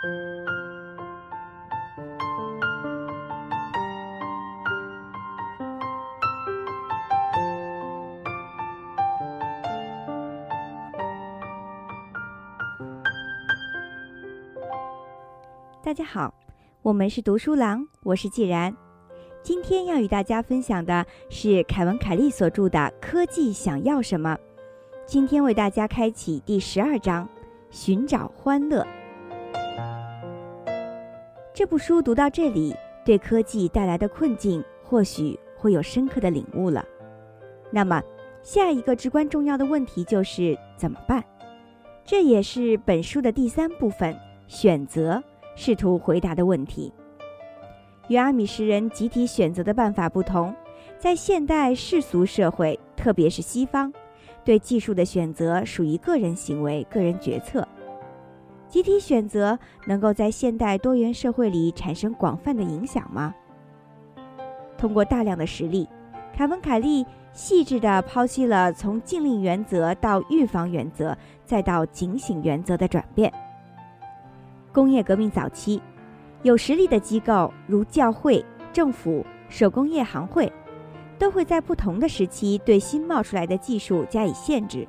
大家好，我们是读书郎，我是既然。今天要与大家分享的是凯文·凯利所著的《科技想要什么》。今天为大家开启第十二章：寻找欢乐。这部书读到这里，对科技带来的困境或许会有深刻的领悟了。那么，下一个至关重要的问题就是怎么办？这也是本书的第三部分——选择。试图回答的问题，与阿米什人集体选择的办法不同，在现代世俗社会，特别是西方，对技术的选择属于个人行为、个人决策。集体选择能够在现代多元社会里产生广泛的影响吗？通过大量的实例，凯文·凯利细致地剖析了从禁令原则到预防原则，再到警醒原则的转变。工业革命早期，有实力的机构如教会、政府、手工业行会，都会在不同的时期对新冒出来的技术加以限制。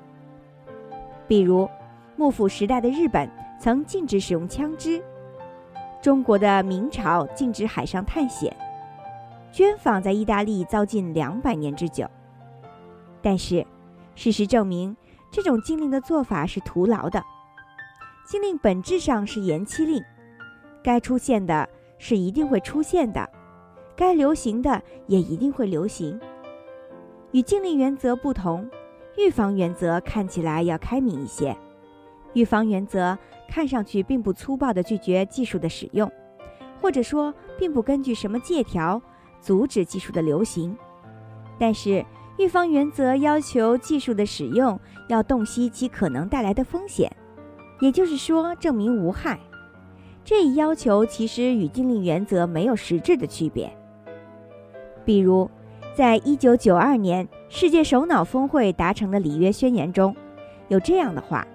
比如，幕府时代的日本曾禁止使用枪支；中国的明朝禁止海上探险；绢纺在意大利遭禁两百年之久。但是，事实证明，这种禁令的做法是徒劳的。禁令本质上是延期令，该出现的是一定会出现的，该流行的也一定会流行。与禁令原则不同，预防原则看起来要开明一些。预防原则看上去并不粗暴地拒绝技术的使用，或者说并不根据什么借条阻止技术的流行。但是预防原则要求技术的使用要洞悉其可能带来的风险。也就是说，证明无害，这一要求其实与禁令原则没有实质的区别。比如，在一九九二年世界首脑峰会达成的里约宣言中，有这样的话：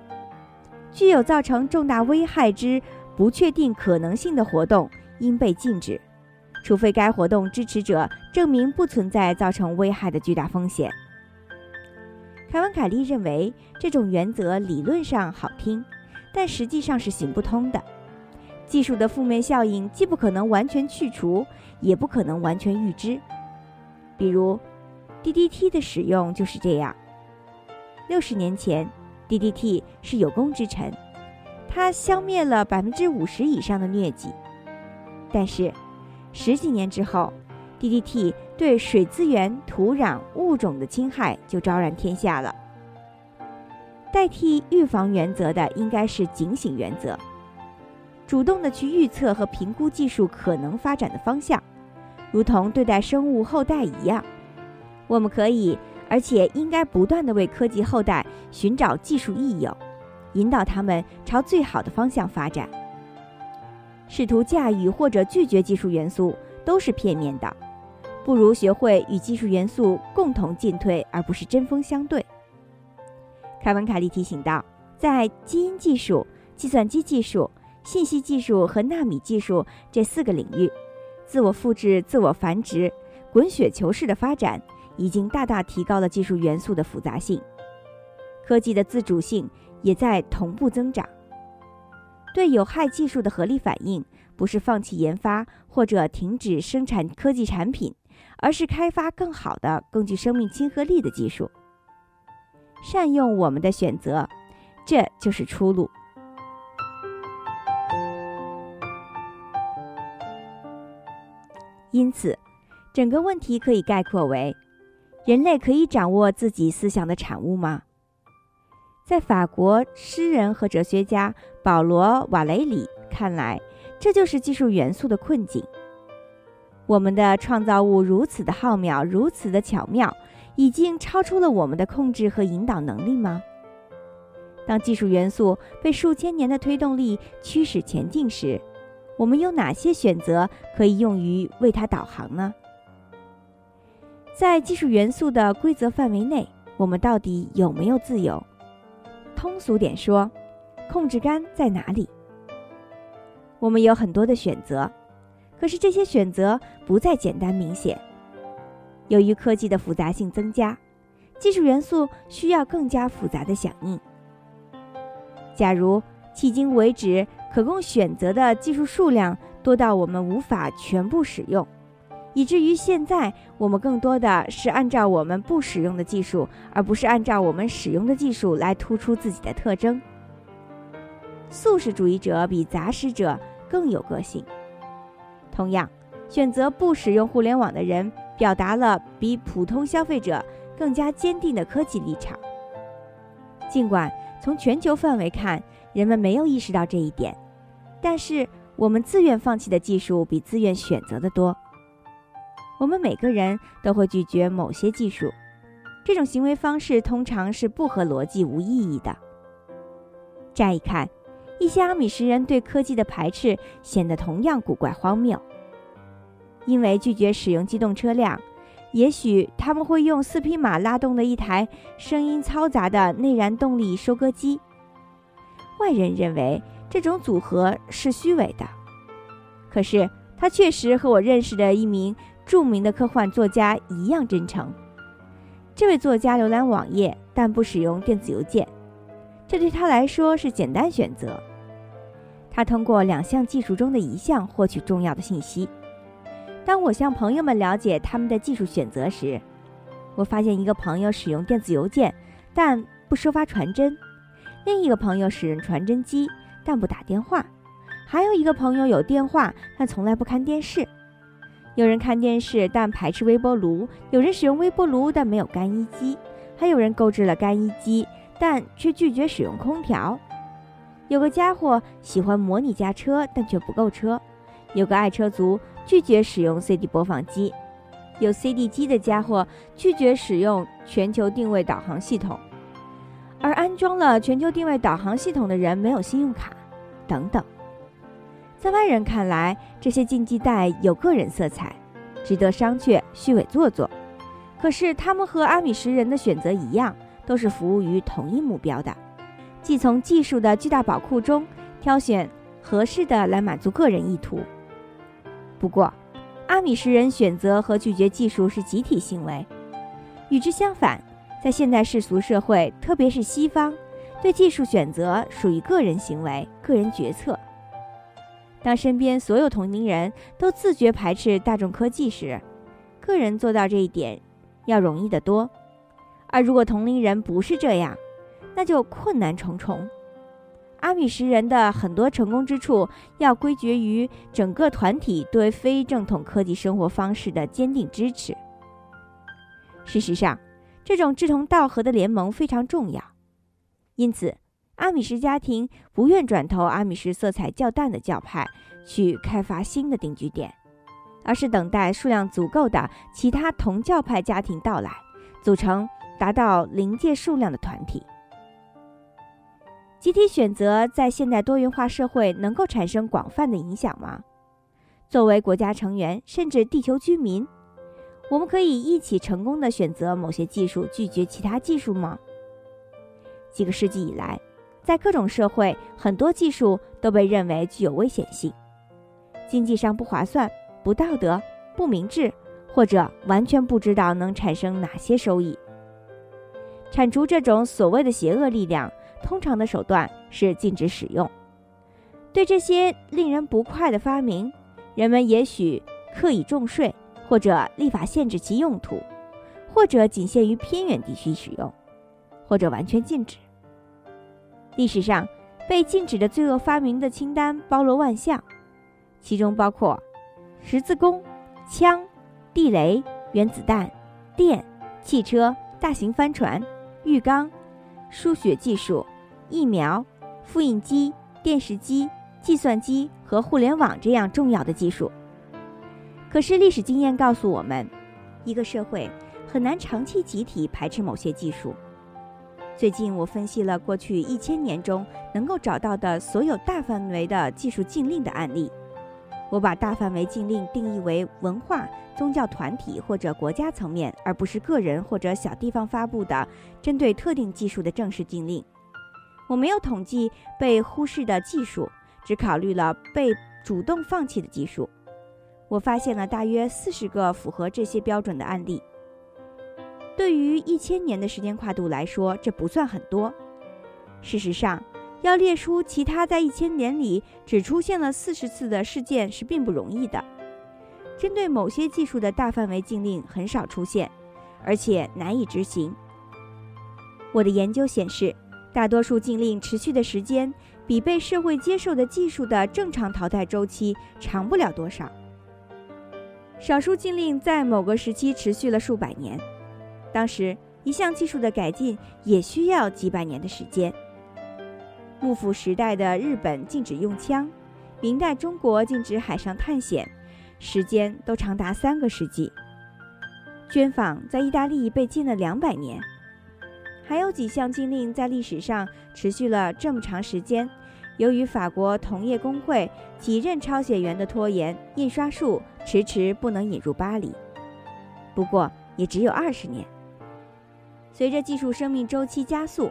具有造成重大危害之不确定可能性的活动应被禁止，除非该活动支持者证明不存在造成危害的巨大风险。凯文·凯利认为，这种原则理论上好听。但实际上是行不通的。技术的负面效应既不可能完全去除，也不可能完全预知。比如，DDT 的使用就是这样。六十年前，DDT 是有功之臣，它消灭了百分之五十以上的疟疾。但是，十几年之后，DDT 对水资源、土壤、物种的侵害就昭然天下了。代替预防原则的应该是警醒原则，主动的去预测和评估技术可能发展的方向，如同对待生物后代一样。我们可以，而且应该不断的为科技后代寻找技术益友，引导他们朝最好的方向发展。试图驾驭或者拒绝技术元素都是片面的，不如学会与技术元素共同进退，而不是针锋相对。凯文·凯利提醒道，在基因技术、计算机技术、信息技术和纳米技术这四个领域，自我复制、自我繁殖、滚雪球式的发展已经大大提高了技术元素的复杂性，科技的自主性也在同步增长。对有害技术的合理反应，不是放弃研发或者停止生产科技产品，而是开发更好的、更具生命亲和力的技术。善用我们的选择，这就是出路。因此，整个问题可以概括为：人类可以掌握自己思想的产物吗？在法国诗人和哲学家保罗·瓦雷里看来，这就是技术元素的困境。我们的创造物如此的浩渺，如此的巧妙。已经超出了我们的控制和引导能力吗？当技术元素被数千年的推动力驱使前进时，我们有哪些选择可以用于为它导航呢？在技术元素的规则范围内，我们到底有没有自由？通俗点说，控制杆在哪里？我们有很多的选择，可是这些选择不再简单明显。由于科技的复杂性增加，技术元素需要更加复杂的响应。假如迄今为止可供选择的技术数量多到我们无法全部使用，以至于现在我们更多的是按照我们不使用的技术，而不是按照我们使用的技术来突出自己的特征。素食主义者比杂食者更有个性。同样，选择不使用互联网的人，表达了比普通消费者更加坚定的科技立场。尽管从全球范围看，人们没有意识到这一点，但是我们自愿放弃的技术比自愿选择的多。我们每个人都会拒绝某些技术，这种行为方式通常是不合逻辑、无意义的。乍一看，一些阿米什人对科技的排斥显得同样古怪荒谬。因为拒绝使用机动车辆，也许他们会用四匹马拉动的一台声音嘈杂的内燃动力收割机。外人认为这种组合是虚伪的，可是它确实和我认识的一名著名的科幻作家一样真诚。这位作家浏览网页，但不使用电子邮件。这对他来说是简单选择。他通过两项技术中的一项获取重要的信息。当我向朋友们了解他们的技术选择时，我发现一个朋友使用电子邮件，但不收发传真；另一个朋友使用传真机，但不打电话；还有一个朋友有电话，但从来不看电视。有人看电视，但排斥微波炉；有人使用微波炉，但没有干衣机；还有人购置了干衣机。但却拒绝使用空调。有个家伙喜欢模拟驾车，但却不购车。有个爱车族拒绝使用 CD 播放机。有 CD 机的家伙拒绝使用全球定位导航系统，而安装了全球定位导航系统的人没有信用卡，等等。在外人看来，这些禁忌带有个人色彩，值得商榷、虚伪做作。可是，他们和阿米什人的选择一样。都是服务于同一目标的，即从技术的巨大宝库中挑选合适的来满足个人意图。不过，阿米什人选择和拒绝技术是集体行为。与之相反，在现代世俗社会，特别是西方，对技术选择属于个人行为、个人决策。当身边所有同龄人都自觉排斥大众科技时，个人做到这一点要容易得多。而如果同龄人不是这样，那就困难重重。阿米什人的很多成功之处，要归结于整个团体对非正统科技生活方式的坚定支持。事实上，这种志同道合的联盟非常重要。因此，阿米什家庭不愿转投阿米什色彩较淡的教派去开发新的定居点，而是等待数量足够的其他同教派家庭到来，组成。达到临界数量的团体，集体选择在现代多元化社会能够产生广泛的影响吗？作为国家成员，甚至地球居民，我们可以一起成功的选择某些技术，拒绝其他技术吗？几个世纪以来，在各种社会，很多技术都被认为具有危险性，经济上不划算、不道德、不明智，或者完全不知道能产生哪些收益。铲除这种所谓的邪恶力量，通常的手段是禁止使用。对这些令人不快的发明，人们也许刻意重税，或者立法限制其用途，或者仅限于偏远地区使用，或者完全禁止。历史上被禁止的罪恶发明的清单包罗万象，其中包括十字弓、枪、地雷、原子弹、电、汽车、大型帆船。浴缸、输血技术、疫苗、复印机、电视机、计算机和互联网这样重要的技术。可是历史经验告诉我们，一个社会很难长期集体排斥某些技术。最近我分析了过去一千年中能够找到的所有大范围的技术禁令的案例。我把大范围禁令定义为文化、宗教团体或者国家层面，而不是个人或者小地方发布的针对特定技术的正式禁令。我没有统计被忽视的技术，只考虑了被主动放弃的技术。我发现了大约四十个符合这些标准的案例。对于一千年的时间跨度来说，这不算很多。事实上，要列出其他在一千年里只出现了四十次的事件是并不容易的。针对某些技术的大范围禁令很少出现，而且难以执行。我的研究显示，大多数禁令持续的时间比被社会接受的技术的正常淘汰周期长不了多少。少数禁令在某个时期持续了数百年。当时，一项技术的改进也需要几百年的时间。幕府时代的日本禁止用枪，明代中国禁止海上探险，时间都长达三个世纪。绢纺在意大利被禁了两百年。还有几项禁令在历史上持续了这么长时间，由于法国同业工会几任抄写员的拖延，印刷术迟迟不能引入巴黎。不过，也只有二十年。随着技术生命周期加速，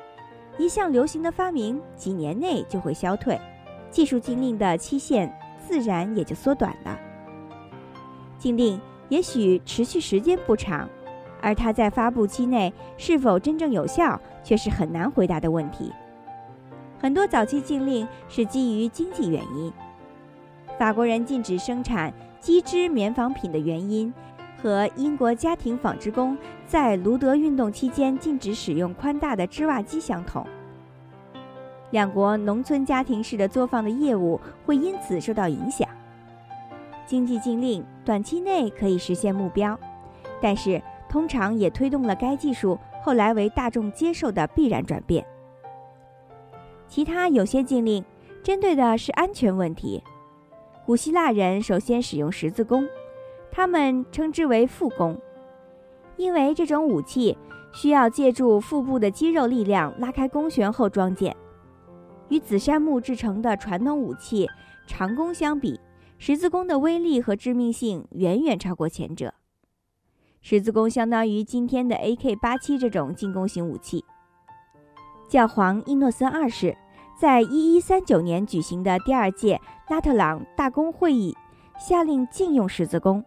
一项流行的发明几年内就会消退，技术禁令的期限自然也就缩短了。禁令也许持续时间不长，而它在发布期内是否真正有效却是很难回答的问题。很多早期禁令是基于经济原因，法国人禁止生产机织棉纺品的原因。和英国家庭纺织工在卢德运动期间禁止使用宽大的织袜机相同，两国农村家庭式的作坊的业务会因此受到影响。经济禁令短期内可以实现目标，但是通常也推动了该技术后来为大众接受的必然转变。其他有些禁令针对的是安全问题。古希腊人首先使用十字弓。他们称之为腹弓，因为这种武器需要借助腹部的肌肉力量拉开弓弦后装箭。与紫杉木制成的传统武器长弓相比，十字弓的威力和致命性远远超过前者。十字弓相当于今天的 AK-87 这种进攻型武器。教皇伊诺森二世在1139年举行的第二届拉特朗大公会议下令禁用十字弓。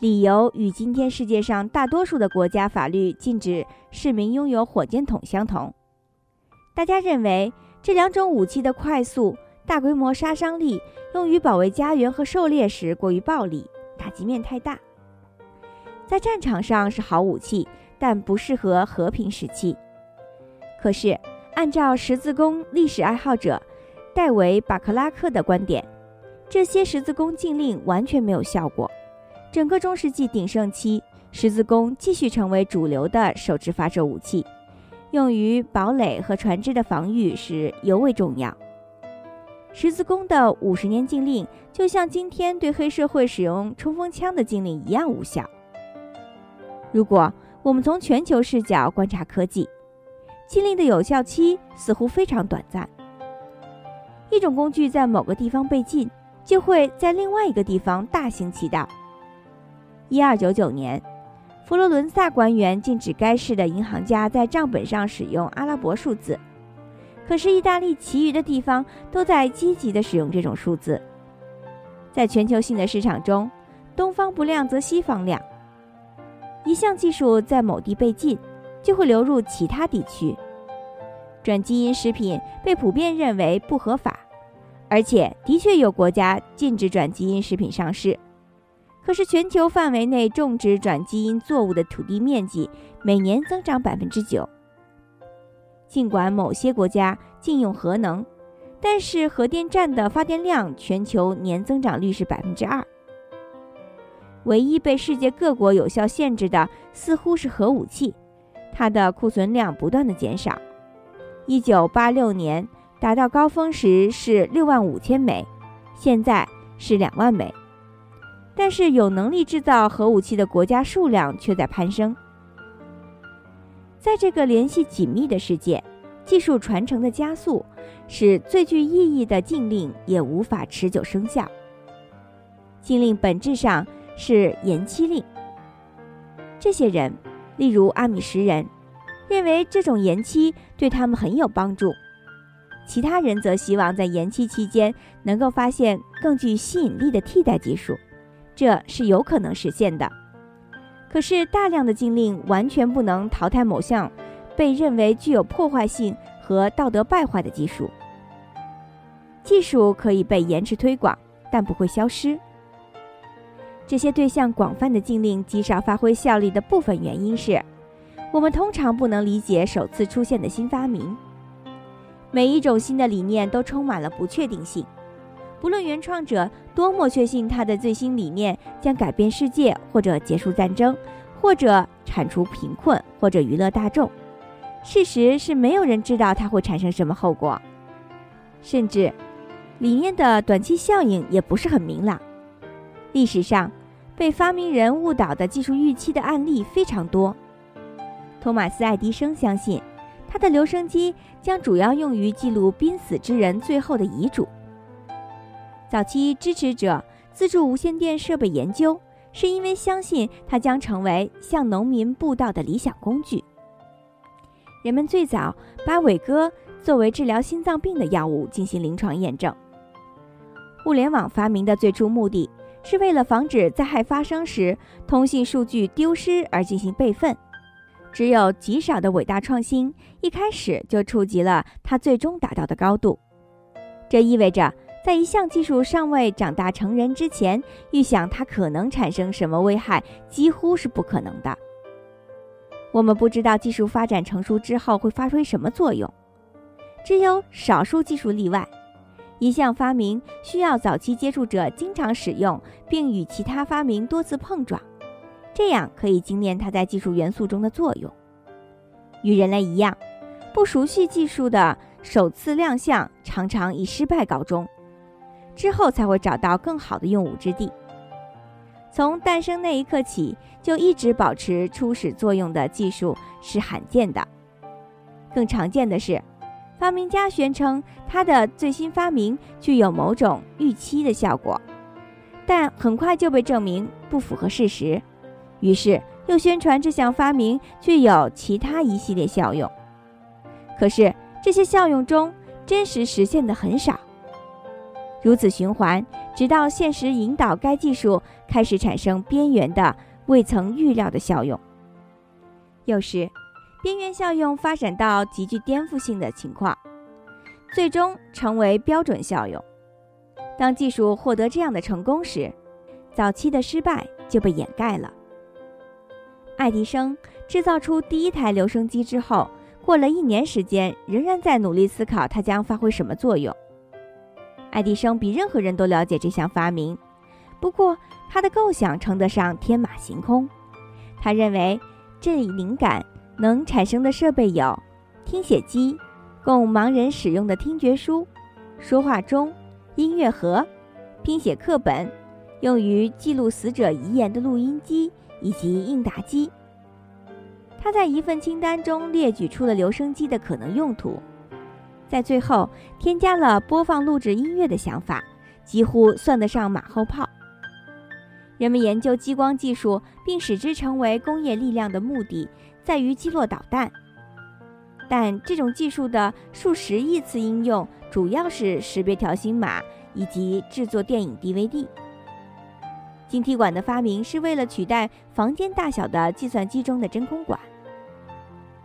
理由与今天世界上大多数的国家法律禁止市民拥有火箭筒相同。大家认为这两种武器的快速、大规模杀伤力用于保卫家园和狩猎时过于暴力，打击面太大。在战场上是好武器，但不适合和平时期。可是，按照十字弓历史爱好者戴维·巴克拉克的观点，这些十字弓禁令完全没有效果。整个中世纪鼎盛期，十字弓继续成为主流的手持发射武器，用于堡垒和船只的防御时尤为重要。十字弓的五十年禁令，就像今天对黑社会使用冲锋枪的禁令一样无效。如果我们从全球视角观察科技，禁令的有效期似乎非常短暂。一种工具在某个地方被禁，就会在另外一个地方大行其道。一二九九年，佛罗伦萨官员禁止该市的银行家在账本上使用阿拉伯数字。可是，意大利其余的地方都在积极地使用这种数字。在全球性的市场中，东方不亮则西方亮。一项技术在某地被禁，就会流入其他地区。转基因食品被普遍认为不合法，而且的确有国家禁止转基因食品上市。可是，全球范围内种植转基因作物的土地面积每年增长百分之九。尽管某些国家禁用核能，但是核电站的发电量全球年增长率是百分之二。唯一被世界各国有效限制的，似乎是核武器，它的库存量不断的减少。一九八六年达到高峰时是六万五千枚，现在是两万枚。但是，有能力制造核武器的国家数量却在攀升。在这个联系紧密的世界，技术传承的加速使最具意义的禁令也无法持久生效。禁令本质上是延期令。这些人，例如阿米什人，认为这种延期对他们很有帮助。其他人则希望在延期期间能够发现更具吸引力的替代技术，这是有可能实现的。可是，大量的禁令完全不能淘汰某项被认为具有破坏性和道德败坏的技术。技术可以被延迟推广，但不会消失。这些对象广泛的禁令极少发挥效力的部分原因是，我们通常不能理解首次出现的新发明。每一种新的理念都充满了不确定性，不论原创者多么确信他的最新理念将改变世界，或者结束战争，或者铲除贫困，或者娱乐大众，事实是没有人知道它会产生什么后果，甚至理念的短期效应也不是很明朗。历史上。被发明人误导的技术预期的案例非常多。托马斯·爱迪生相信，他的留声机将主要用于记录濒死之人最后的遗嘱。早期支持者资助无线电设备研究，是因为相信它将成为向农民布道的理想工具。人们最早把伟哥作为治疗心脏病的药物进行临床验证。互联网发明的最初目的。是为了防止灾害发生时通信数据丢失而进行备份。只有极少的伟大创新一开始就触及了它最终达到的高度。这意味着，在一项技术尚未长大成人之前，预想它可能产生什么危害几乎是不可能的。我们不知道技术发展成熟之后会发挥什么作用，只有少数技术例外。一项发明需要早期接触者经常使用，并与其他发明多次碰撞，这样可以精炼它在技术元素中的作用。与人类一样，不熟悉技术的首次亮相常常以失败告终，之后才会找到更好的用武之地。从诞生那一刻起，就一直保持初始作用的技术是罕见的。更常见的是。发明家宣称他的最新发明具有某种预期的效果，但很快就被证明不符合事实。于是又宣传这项发明具有其他一系列效用，可是这些效用中真实实现的很少。如此循环，直到现实引导该技术开始产生边缘的、未曾预料的效用。有时。边缘效用发展到极具颠覆性的情况，最终成为标准效用。当技术获得这样的成功时，早期的失败就被掩盖了。爱迪生制造出第一台留声机之后，过了一年时间，仍然在努力思考它将发挥什么作用。爱迪生比任何人都了解这项发明，不过他的构想称得上天马行空。他认为这一灵感。能产生的设备有：听写机，供盲人使用的听觉书；说话钟、音乐盒、拼写课本，用于记录死者遗言的录音机以及应答机。他在一份清单中列举出了留声机的可能用途，在最后添加了播放录制音乐的想法，几乎算得上马后炮。人们研究激光技术，并使之成为工业力量的目的。在于击落导弹，但这种技术的数十亿次应用主要是识别条形码以及制作电影 DVD。晶体管的发明是为了取代房间大小的计算机中的真空管，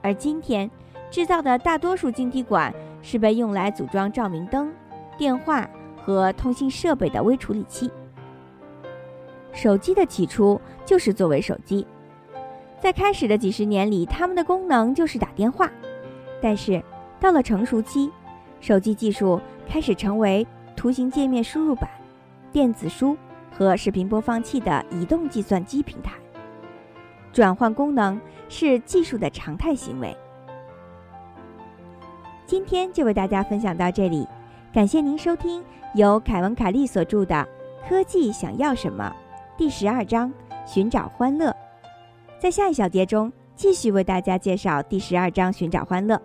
而今天制造的大多数晶体管是被用来组装照明灯、电话和通信设备的微处理器。手机的起初就是作为手机。在开始的几十年里，它们的功能就是打电话。但是，到了成熟期，手机技术开始成为图形界面输入板、电子书和视频播放器的移动计算机平台。转换功能是技术的常态行为。今天就为大家分享到这里，感谢您收听由凯文·凯利所著的《科技想要什么》第十二章：寻找欢乐。在下一小节中，继续为大家介绍第十二章“寻找欢乐”。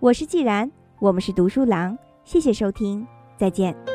我是既然，我们是读书郎，谢谢收听，再见。